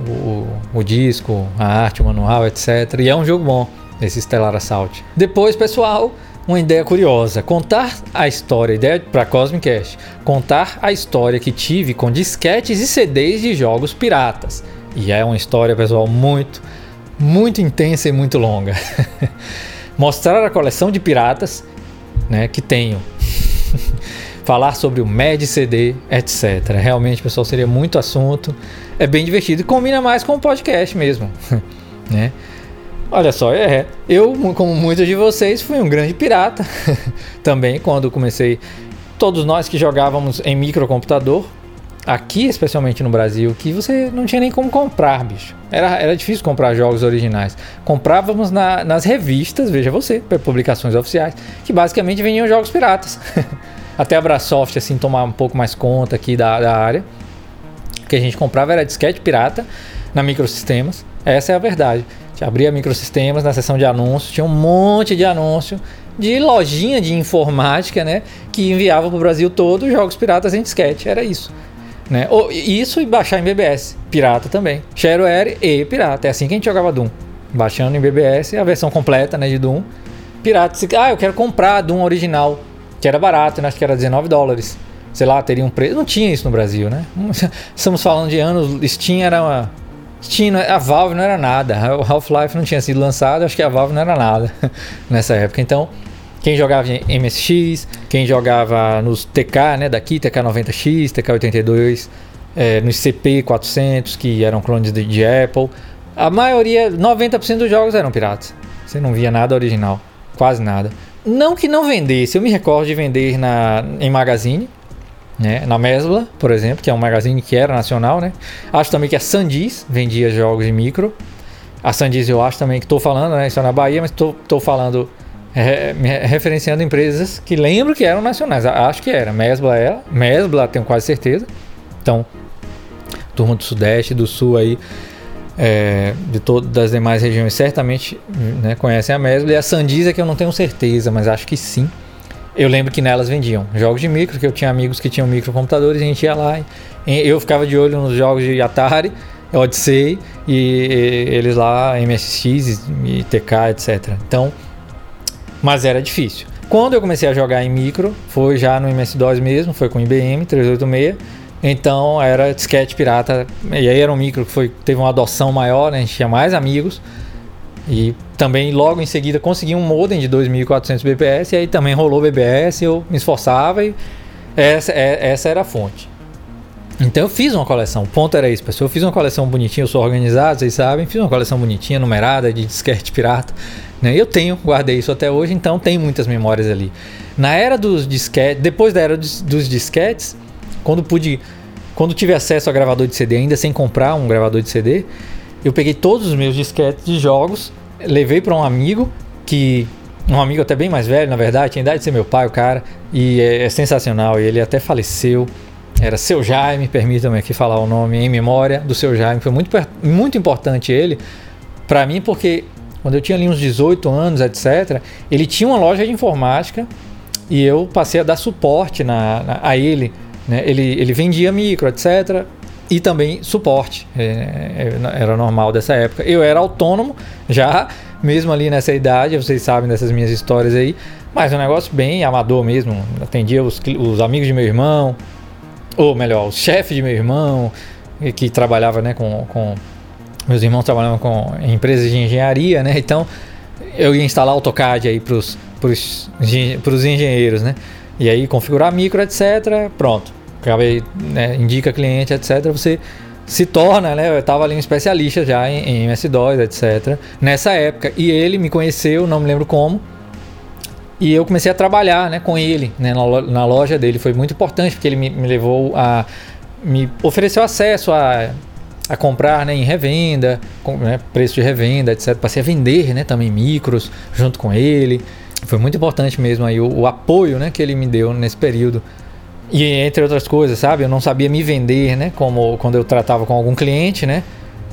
o, o disco, a arte, o manual, etc. E é um jogo bom, esse Stellar Assault. Depois, pessoal, uma ideia curiosa. Contar a história, ideia para Cosmicast, contar a história que tive com disquetes e CDs de jogos piratas. E é uma história, pessoal, muito, muito intensa e muito longa. Mostrar a coleção de piratas né, que tenho. Falar sobre o MED CD, etc. Realmente, pessoal, seria muito assunto. É bem divertido e combina mais com o podcast mesmo. né? Olha só, é, eu, como muitos de vocês, fui um grande pirata também quando comecei. Todos nós que jogávamos em microcomputador, aqui especialmente no Brasil, que você não tinha nem como comprar, bicho. Era, era difícil comprar jogos originais. Comprávamos na, nas revistas, veja você, publicações oficiais, que basicamente vendiam jogos piratas. Até a Brasoft, assim, tomar um pouco mais conta aqui da, da área. O que a gente comprava era disquete pirata na microsistemas. Essa é a verdade. Abria microsistemas na seção de anúncios, tinha um monte de anúncio de lojinha de informática, né? Que enviava para o Brasil todo jogos piratas em disquete. Era isso. Né? Isso e baixar em BBS. Pirata também. Shareware e pirata. É assim que a gente jogava Doom. Baixando em BBS a versão completa né, de Doom. Pirata. Ah, eu quero comprar Doom original. Que era barato, né? acho que era 19 dólares. Sei lá, teria um preço. Não tinha isso no Brasil, né? Estamos falando de anos. Steam era uma Steam, a Valve não era nada. O Half-Life não tinha sido lançado, acho que a Valve não era nada nessa época. Então, quem jogava em MSX, quem jogava nos TK, né, daqui, TK90X, TK82, é, nos CP400, que eram clones de, de Apple, a maioria, 90% dos jogos eram piratas. Você não via nada original, quase nada. Não que não vendesse, eu me recordo de vender na, em magazine, né? Na Mesbla, por exemplo, que é um magazine que era nacional, né? Acho também que a Sandiz vendia jogos de micro. A Sandiz eu acho também que estou falando, né? Isso é na Bahia, mas estou falando é, referenciando empresas que lembro que eram nacionais. Acho que era. Mesbla é. Mesbla tenho quase certeza. Então, turma do Sudeste, do Sul aí, é, de todas as demais regiões certamente né, conhecem a Mesbla. E a Sandiz é que eu não tenho certeza, mas acho que sim. Eu lembro que nelas vendiam jogos de micro, que eu tinha amigos que tinham microcomputadores, a gente ia lá e eu ficava de olho nos jogos de Atari, Odyssey e, eles lá, MSX e TK, etc. Então, mas era difícil. Quando eu comecei a jogar em micro, foi já no MS-DOS mesmo, foi com IBM 386. Então era disquete pirata, e aí era um micro que foi, teve uma adoção maior, né? a gente tinha mais amigos. E também logo em seguida consegui um modem de 2400 bps e aí também rolou BBS, eu me esforçava e essa, é, essa era a fonte. Então eu fiz uma coleção, o ponto era isso, pessoal. Eu fiz uma coleção bonitinha, eu sou organizado, vocês sabem, fiz uma coleção bonitinha, numerada, de disquete pirata. Né? Eu tenho, guardei isso até hoje, então tem muitas memórias ali. Na era dos disquetes, depois da era dos, dos disquetes, quando pude, quando tive acesso a gravador de CD, ainda sem comprar um gravador de CD, eu peguei todos os meus disquetes de jogos levei para um amigo que um amigo até bem mais velho, na verdade, tinha idade de ser meu pai, o cara, e é, é sensacional. Ele até faleceu era seu Jaime, permitam-me aqui falar o nome em memória do seu Jaime, foi muito, muito importante ele para mim, porque quando eu tinha ali uns 18 anos, etc., ele tinha uma loja de informática e eu passei a dar suporte na, na a ele. Né? Ele, ele vendia micro, etc. E também suporte. É, é, era normal dessa época. Eu era autônomo já, mesmo ali nessa idade, vocês sabem dessas minhas histórias aí. Mas um negócio bem amador mesmo. Atendia os, os amigos de meu irmão, ou melhor, o chefe de meu irmão, que trabalhava né, com, com meus irmãos trabalhavam com empresas de engenharia, né? Então eu ia instalar AutoCAD aí para os engenheiros, né? E aí configurar micro, etc. Pronto. Acabei, né, indica cliente, etc. Você se torna, né? Eu estava ali um especialista já em, em MS2, etc. Nessa época. E ele me conheceu, não me lembro como. E eu comecei a trabalhar né, com ele né, na, na loja dele. Foi muito importante porque ele me, me levou a. me ofereceu acesso a a comprar né, em revenda, com, né, preço de revenda, etc. Passei a vender né, também micros junto com ele. Foi muito importante mesmo aí o, o, apoio né, que ele me deu nesse período. E entre outras coisas, sabe? Eu não sabia me vender, né? Como quando eu tratava com algum cliente, né?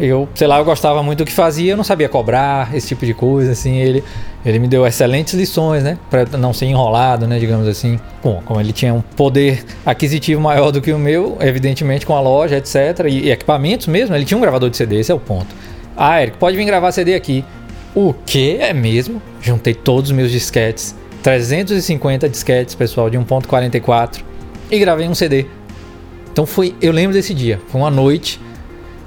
Eu, sei lá, eu gostava muito do que fazia, eu não sabia cobrar, esse tipo de coisa, assim. Ele, ele me deu excelentes lições, né? Para não ser enrolado, né? Digamos assim. Bom, como ele tinha um poder aquisitivo maior do que o meu, evidentemente com a loja, etc. E, e equipamentos mesmo, ele tinha um gravador de CD, esse é o ponto. Ah, Eric, pode vir gravar CD aqui. O que é mesmo? Juntei todos os meus disquetes, 350 disquetes, pessoal, de 1.44 e gravei um CD. Então foi, eu lembro desse dia, foi uma noite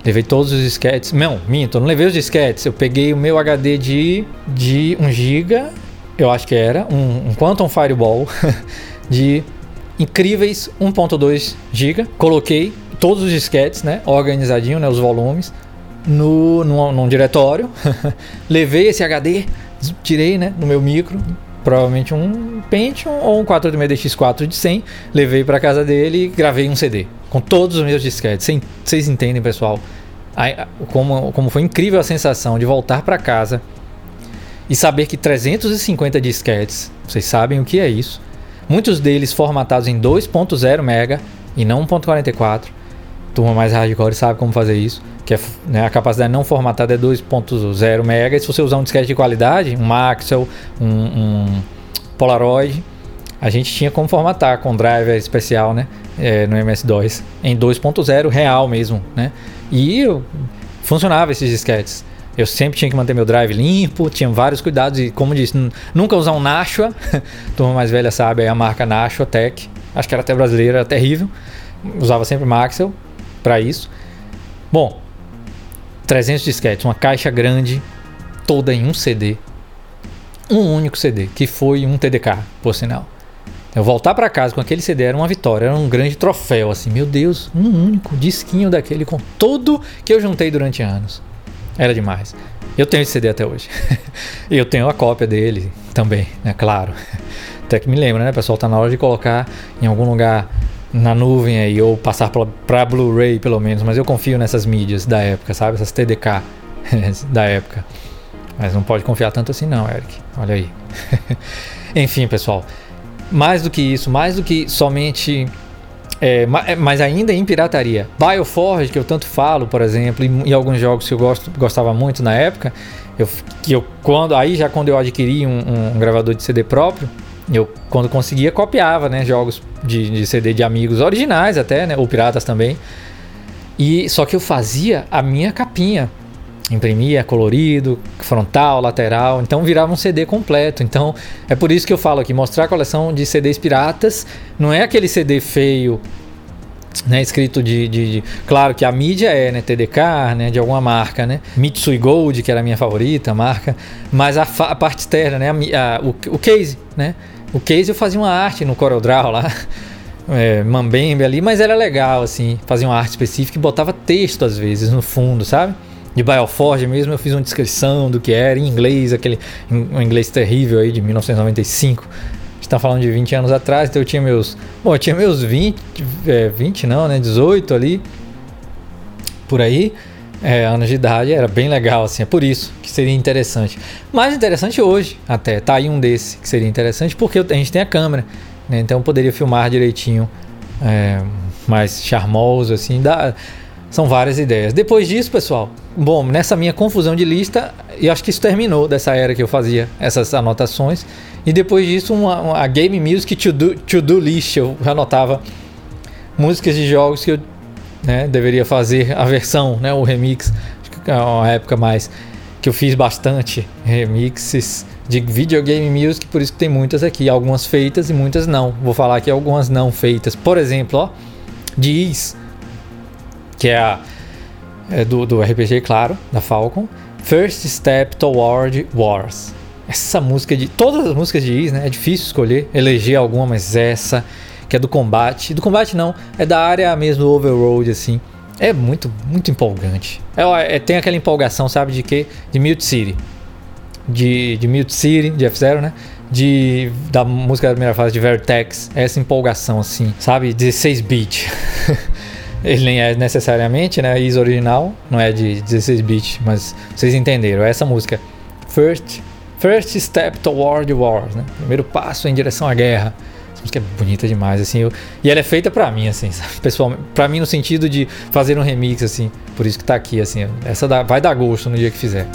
Levei todos os disquetes. Não, minto, eu não levei os disquetes. Eu peguei o meu HD de, de 1 GB, eu acho que era, um, um Quantum Fireball de incríveis 1.2 GB. Coloquei todos os disquetes, né, organizadinho, né, os volumes, no, no, num diretório. Levei esse HD, tirei, né, no meu micro, provavelmente um Pentium ou um 486DX4 de 100. Levei para casa dele e gravei um CD com todos os meus disquetes. Vocês entendem, pessoal? como, como foi incrível a sensação de voltar para casa e saber que 350 disquetes, vocês sabem o que é isso? Muitos deles formatados em 2.0 mega e não 1.44. Turma mais hardcore sabe como fazer isso que é, né, a capacidade não formatada é 2.0 MB. Se você usar um disquete de qualidade, um Maxell, um, um, Polaroid, a gente tinha como formatar com driver especial, né, é, no MS-DOS em 2.0 real mesmo, né? E eu, funcionava esses disquetes. Eu sempre tinha que manter meu drive limpo, tinha vários cuidados e, como disse, nunca usar um Nashua. turma mais velha sabe, é a marca Nashua Tech. Acho que era até brasileira, era terrível. Usava sempre Maxell para isso. Bom, 300 disquetes, uma caixa grande, toda em um CD. Um único CD, que foi um TDK, por sinal. Eu voltar para casa com aquele CD era uma vitória, era um grande troféu, assim, meu Deus, um único disquinho daquele com tudo que eu juntei durante anos. Era demais. Eu tenho esse CD até hoje. eu tenho a cópia dele também, né, claro. Até que me lembra, né, pessoal? Tá na hora de colocar em algum lugar na nuvem aí, ou passar para Blu-ray pelo menos, mas eu confio nessas mídias da época, sabe? Essas TDK da época. Mas não pode confiar tanto assim não, Eric. Olha aí. Enfim, pessoal. Mais do que isso, mais do que somente. É, é, mas ainda em pirataria. Bioforge, que eu tanto falo, por exemplo, e, e alguns jogos que eu gosto, gostava muito na época, eu, que eu quando aí já quando eu adquiri um, um, um gravador de CD próprio, eu, quando conseguia, copiava, né? Jogos de, de CD de amigos originais até, né? Ou piratas também. E só que eu fazia a minha capinha. Imprimia colorido, frontal, lateral, então virava um CD completo. Então é por isso que eu falo aqui, mostrar a coleção de CDs piratas não é aquele CD feio né, escrito de, de, de, claro que a mídia é né, TDK, né, de alguma marca, né, Mitsui Gold que era a minha favorita marca, mas a, a parte externa, né, a, a, o, o case, né, o case eu fazia uma arte no CorelDRAW lá, é, Mambembe ali, mas era legal, assim, fazia uma arte específica e botava texto às vezes no fundo, sabe? De Bioforge mesmo, eu fiz uma descrição do que era em inglês, aquele um inglês terrível aí de 1995. Está falando de 20 anos atrás, então eu tinha meus. Bom, eu tinha meus 20, é, 20 não, né? 18 ali. Por aí é, anos de idade, era bem legal, assim, é por isso que seria interessante. Mais interessante hoje, até, tá aí um desse que seria interessante, porque a gente tem a câmera, né, então eu poderia filmar direitinho é, mais charmoso, assim, dá, são várias ideias. Depois disso, pessoal, bom, nessa minha confusão de lista, e acho que isso terminou dessa era que eu fazia essas anotações. E depois disso, uma, uma a Game Music To Do, to do List, eu anotava músicas de jogos que eu né, deveria fazer a versão, né, o remix. Acho que é uma época mais que eu fiz bastante remixes de videogame music, por isso que tem muitas aqui, algumas feitas e muitas não. Vou falar aqui algumas não feitas. Por exemplo, ó, Diz, que é, a, é do, do RPG, claro, da Falcon. First Step Toward Wars. Essa música de. Todas as músicas de Is, né? É difícil escolher, eleger alguma, mas essa, que é do combate. Do combate não, é da área mesmo Overworld, assim. É muito, muito empolgante. É, é, tem aquela empolgação, sabe, de quê? De Mute City. De, de Mute City, de F-Zero, né? De, da música da primeira fase de Vertex. Essa empolgação, assim, sabe? 16 bit. Ele nem é necessariamente, né? Is original, não é de 16 bit, mas vocês entenderam. Essa música. First, first Step Toward Wars, né? Primeiro passo em direção à guerra música é bonita demais, assim. Eu, e ela é feita pra mim, assim, pessoalmente. Pra mim, no sentido de fazer um remix, assim. Por isso que tá aqui, assim. Essa dá, vai dar gosto no dia que fizer.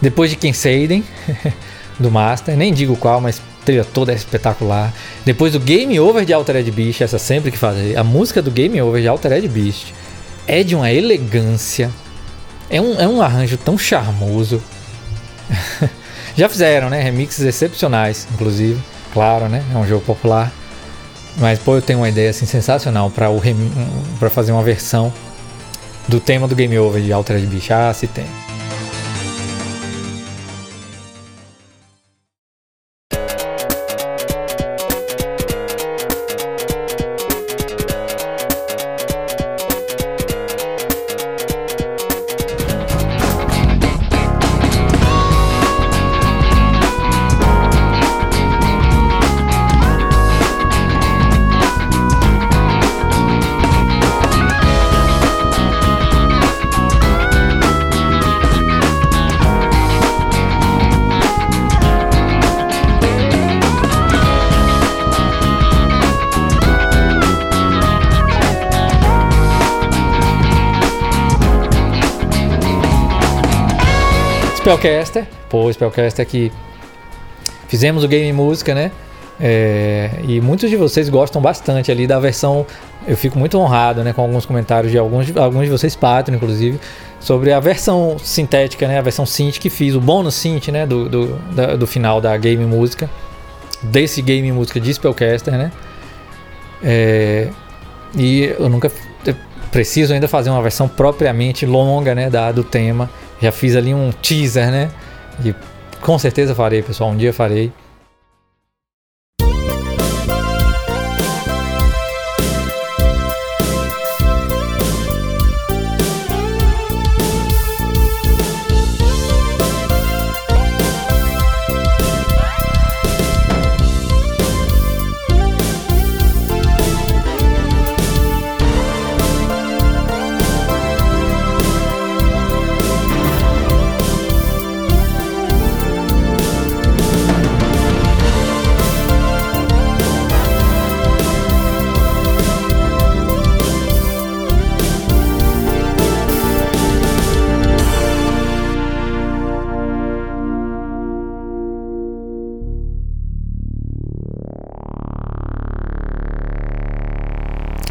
Depois de Kenseiden, do Master, nem digo qual, mas trilha toda é espetacular. Depois do Game Over de Altered Beast, essa sempre que fazer. A música do Game Over de Altered Beast é de uma elegância. É um, é um arranjo tão charmoso. Já fizeram, né? Remixes excepcionais, inclusive. Claro, né? É um jogo popular. Mas, pô, eu tenho uma ideia assim, sensacional para rem... fazer uma versão do tema do Game Over de Altered Beast. Ah, se tem. Spellcaster. Pô, Spellcaster que fizemos o game música, né? É, e muitos de vocês gostam bastante ali da versão. Eu fico muito honrado, né, com alguns comentários de alguns, alguns de vocês Patreon, inclusive, sobre a versão sintética, né, a versão synth que fiz, o bônus synth, né, do, do, da, do final da game música, desse game música de Spellcaster, né. É, e eu nunca preciso ainda fazer uma versão propriamente longa, né, da, do tema já fiz ali um teaser, né? E com certeza farei, pessoal. Um dia farei.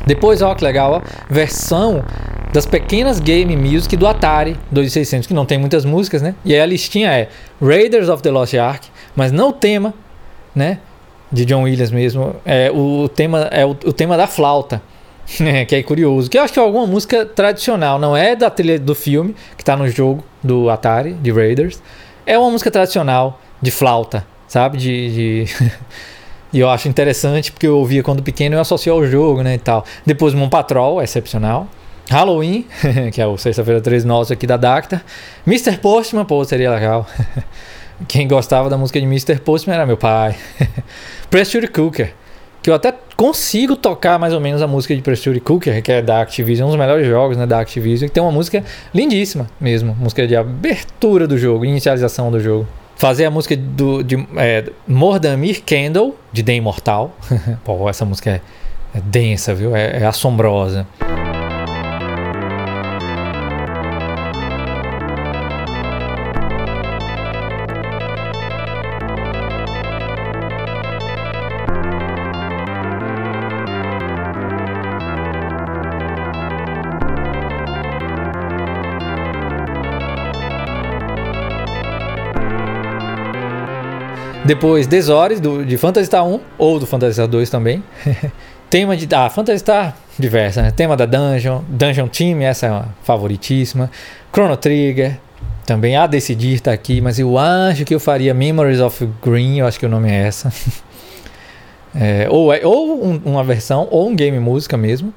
Depois, ó, que legal, ó, versão das pequenas game music do Atari 2600, que não tem muitas músicas, né? E aí a listinha é Raiders of the Lost Ark, mas não o tema, né? De John Williams mesmo. É, o, tema é o, o tema da flauta. que é curioso. Que eu acho que é alguma música tradicional, não é da trilha do filme, que tá no jogo do Atari, de Raiders. É uma música tradicional de flauta, sabe? De. de... e eu acho interessante porque eu ouvia quando pequeno e eu ao jogo, né? E tal. Depois Moon Patrol, excepcional. Halloween, que é o Sexta-feira 13 nosso aqui da Dacta. Mr. Postman, pô, seria legal. Quem gostava da música de Mr. Postman era meu pai. Pressure Cooker, que eu até consigo tocar mais ou menos a música de Pressure Cooker, que é da Activision, um dos melhores jogos né, da Activision, que tem uma música lindíssima mesmo, música de abertura do jogo, inicialização do jogo. Fazer a música do, de é, Mordamir Candle, de The Immortal. Pô, essa música é, é densa, viu? É, é assombrosa. Depois, Desores, do, de Phantasy Star 1, ou do Phantasy Star 2 também. Tema de. Ah, Phantasy Star diversa, né? Tema da Dungeon, Dungeon Team, essa é uma favoritíssima. Chrono Trigger, também a decidir tá aqui, mas eu acho que eu faria Memories of Green, eu acho que o nome é essa. é, ou é, ou um, uma versão, ou um game música mesmo.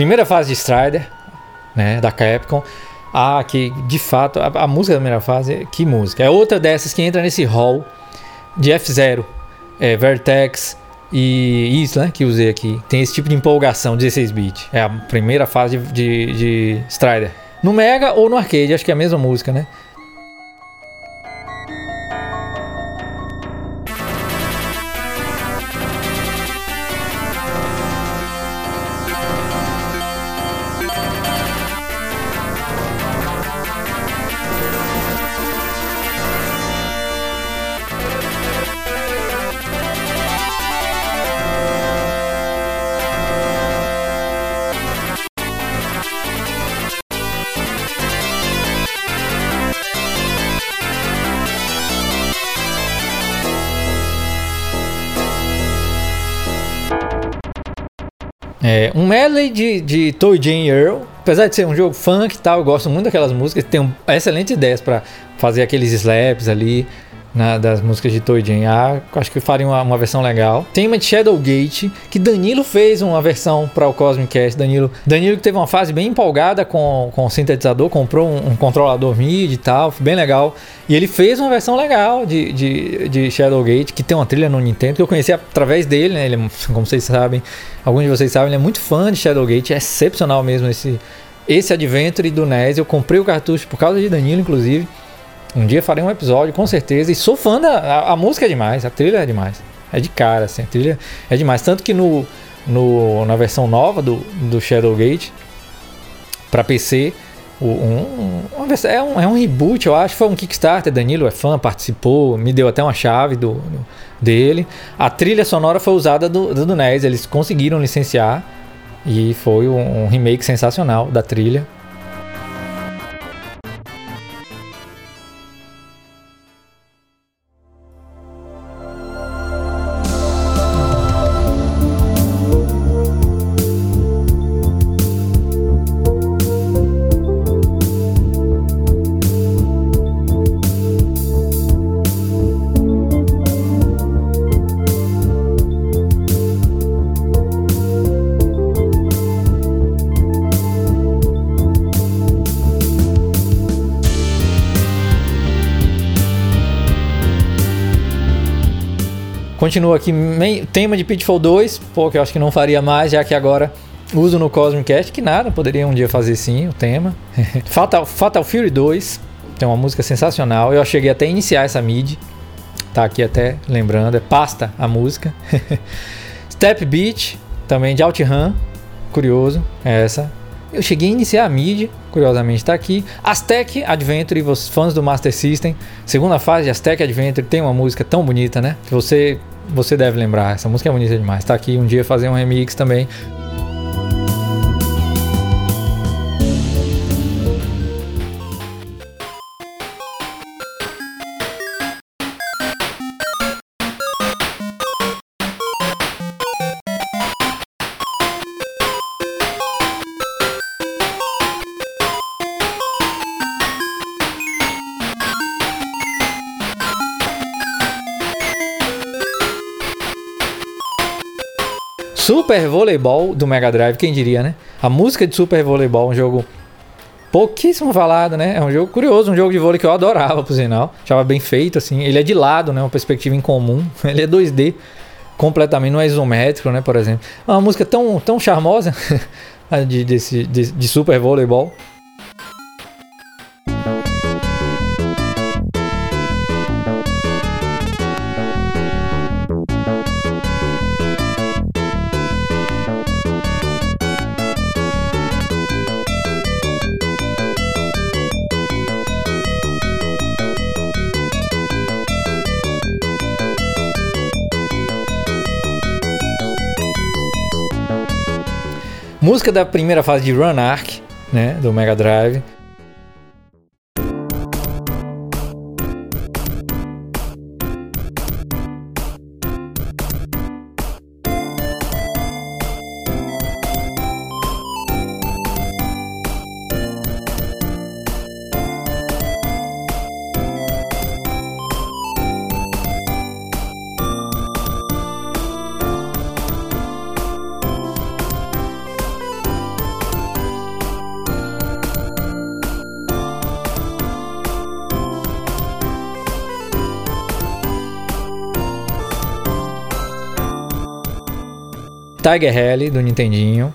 Primeira fase de Strider, né, da Capcom. Ah, que de fato, a, a, música da primeira fase, que música? É outra dessas que entra nesse hall de F0, é, Vertex e isso, né, que usei aqui. Tem esse tipo de empolgação, 16-bit. É a primeira fase de, de, de Strider. No Mega ou no arcade, acho que é a mesma música, né? É, um medley de, de Toy Jane Earl. Apesar de ser um jogo funk e tal, eu gosto muito daquelas músicas. Tem um, excelentes ideias para fazer aqueles slaps ali na, das músicas de Toy Jane. Ah, acho que faria uma, uma, versão legal. Tem uma de Shadowgate, que Danilo fez uma versão para o Cosmic Cast. Danilo, Danilo que teve uma fase bem empolgada com, com o sintetizador, comprou um, um controlador MIDI e tal, bem legal. E ele fez uma versão legal de, de, de Shadowgate, que tem uma trilha no Nintendo, que eu conheci através dele, né? Ele, é como vocês sabem, alguns de vocês sabem, ele é muito fã de Shadowgate, é excepcional mesmo esse, esse Adventure do NES. Eu comprei o cartucho por causa de Danilo, inclusive. Um dia farei um episódio, com certeza. E sou fã da. A, a, música é demais, a trilha é demais. É de cara, assim, a trilha é demais. Tanto que no, no, na versão nova do, do Shadowgate, para PC, um, versão, é, um, é um reboot, eu acho. Foi um Kickstarter. Danilo é fã, participou, me deu até uma chave do, do dele. A trilha sonora foi usada do, do NES, eles conseguiram licenciar. E foi um, um remake sensacional da trilha. Continua aqui, tema de Pitfall 2, pô, que eu acho que não faria mais, já que agora uso no Cosmic Cast, que nada, poderia um dia fazer sim o tema. Fatal, Fatal Fury 2, tem uma música sensacional, eu cheguei até a iniciar essa mid. tá aqui até lembrando, é Pasta a música. Step Beat, também de OutRun, curioso, é essa. Eu cheguei a iniciar a MIDI, curiosamente está aqui. Aztec Adventure, fãs do Master System, segunda fase de Aztec Adventure, tem uma música tão bonita, né? Que você, você deve lembrar, essa música é bonita demais. Está aqui um dia fazer um remix também. Super Voleibol do Mega Drive, quem diria, né? A música de Super Voleibol, um jogo pouquíssimo falado, né? É um jogo curioso, um jogo de vôlei que eu adorava, por sinal. Achava bem feito, assim. Ele é de lado, né? Uma perspectiva incomum. Ele é 2D, completamente, não é isométrico, né? Por exemplo. É uma música tão, tão charmosa de, desse, de, de Super Voleibol. Música da primeira fase de Run Arc, né, do Mega Drive. Tiger Rally do Nintendinho.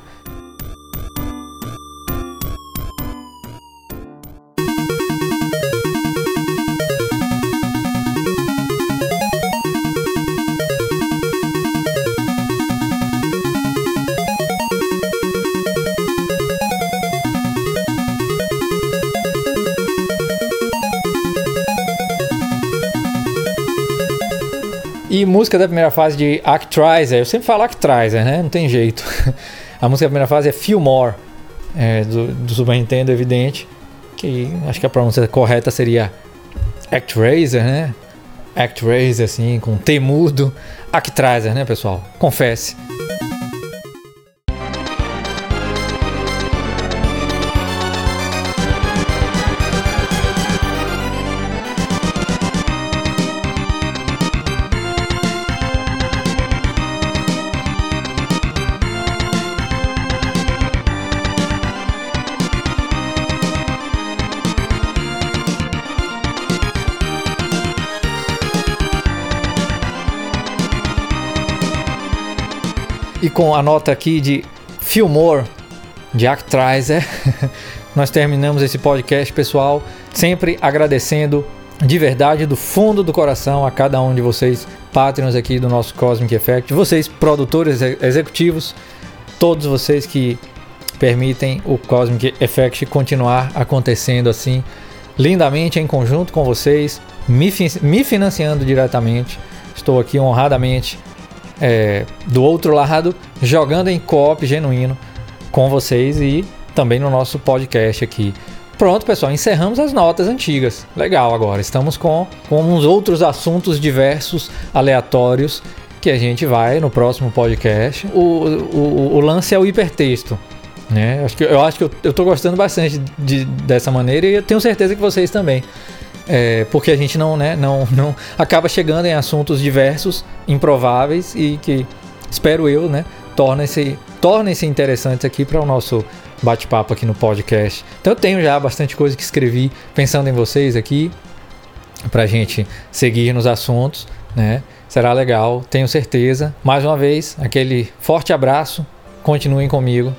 Música da primeira fase de Actraiser, eu sempre falo Actraiser, né? Não tem jeito. A música da primeira fase é Feel More, é, do, do Super Nintendo, evidente. Que acho que a pronúncia correta seria Actraiser, né? Actraiser, assim, com T mudo. Actraiser, né, pessoal? Confesse. Com a nota aqui de Fillmore, de Actraiser, nós terminamos esse podcast, pessoal. Sempre agradecendo de verdade, do fundo do coração, a cada um de vocês, Patreons aqui do nosso Cosmic Effect, vocês, produtores executivos, todos vocês que permitem o Cosmic Effect continuar acontecendo assim, lindamente em conjunto com vocês, me, me financiando diretamente. Estou aqui honradamente é, do outro lado, jogando em co-op genuíno com vocês e também no nosso podcast aqui. Pronto, pessoal, encerramos as notas antigas. Legal, agora estamos com, com uns outros assuntos diversos, aleatórios, que a gente vai no próximo podcast. O, o, o lance é o hipertexto. Né? Eu acho que eu, tô gostando bastante de, dessa maneira e eu tenho certeza que vocês também. É, porque a gente não, né, não, não acaba chegando em assuntos diversos, improváveis e que espero eu, né, tornem-se tornem-se interessantes aqui para o nosso bate-papo aqui no podcast. Então eu tenho já bastante coisa que escrevi pensando em vocês aqui para a gente seguir nos assuntos, né? Será legal, tenho certeza. Mais uma vez, aquele forte abraço. Continuem comigo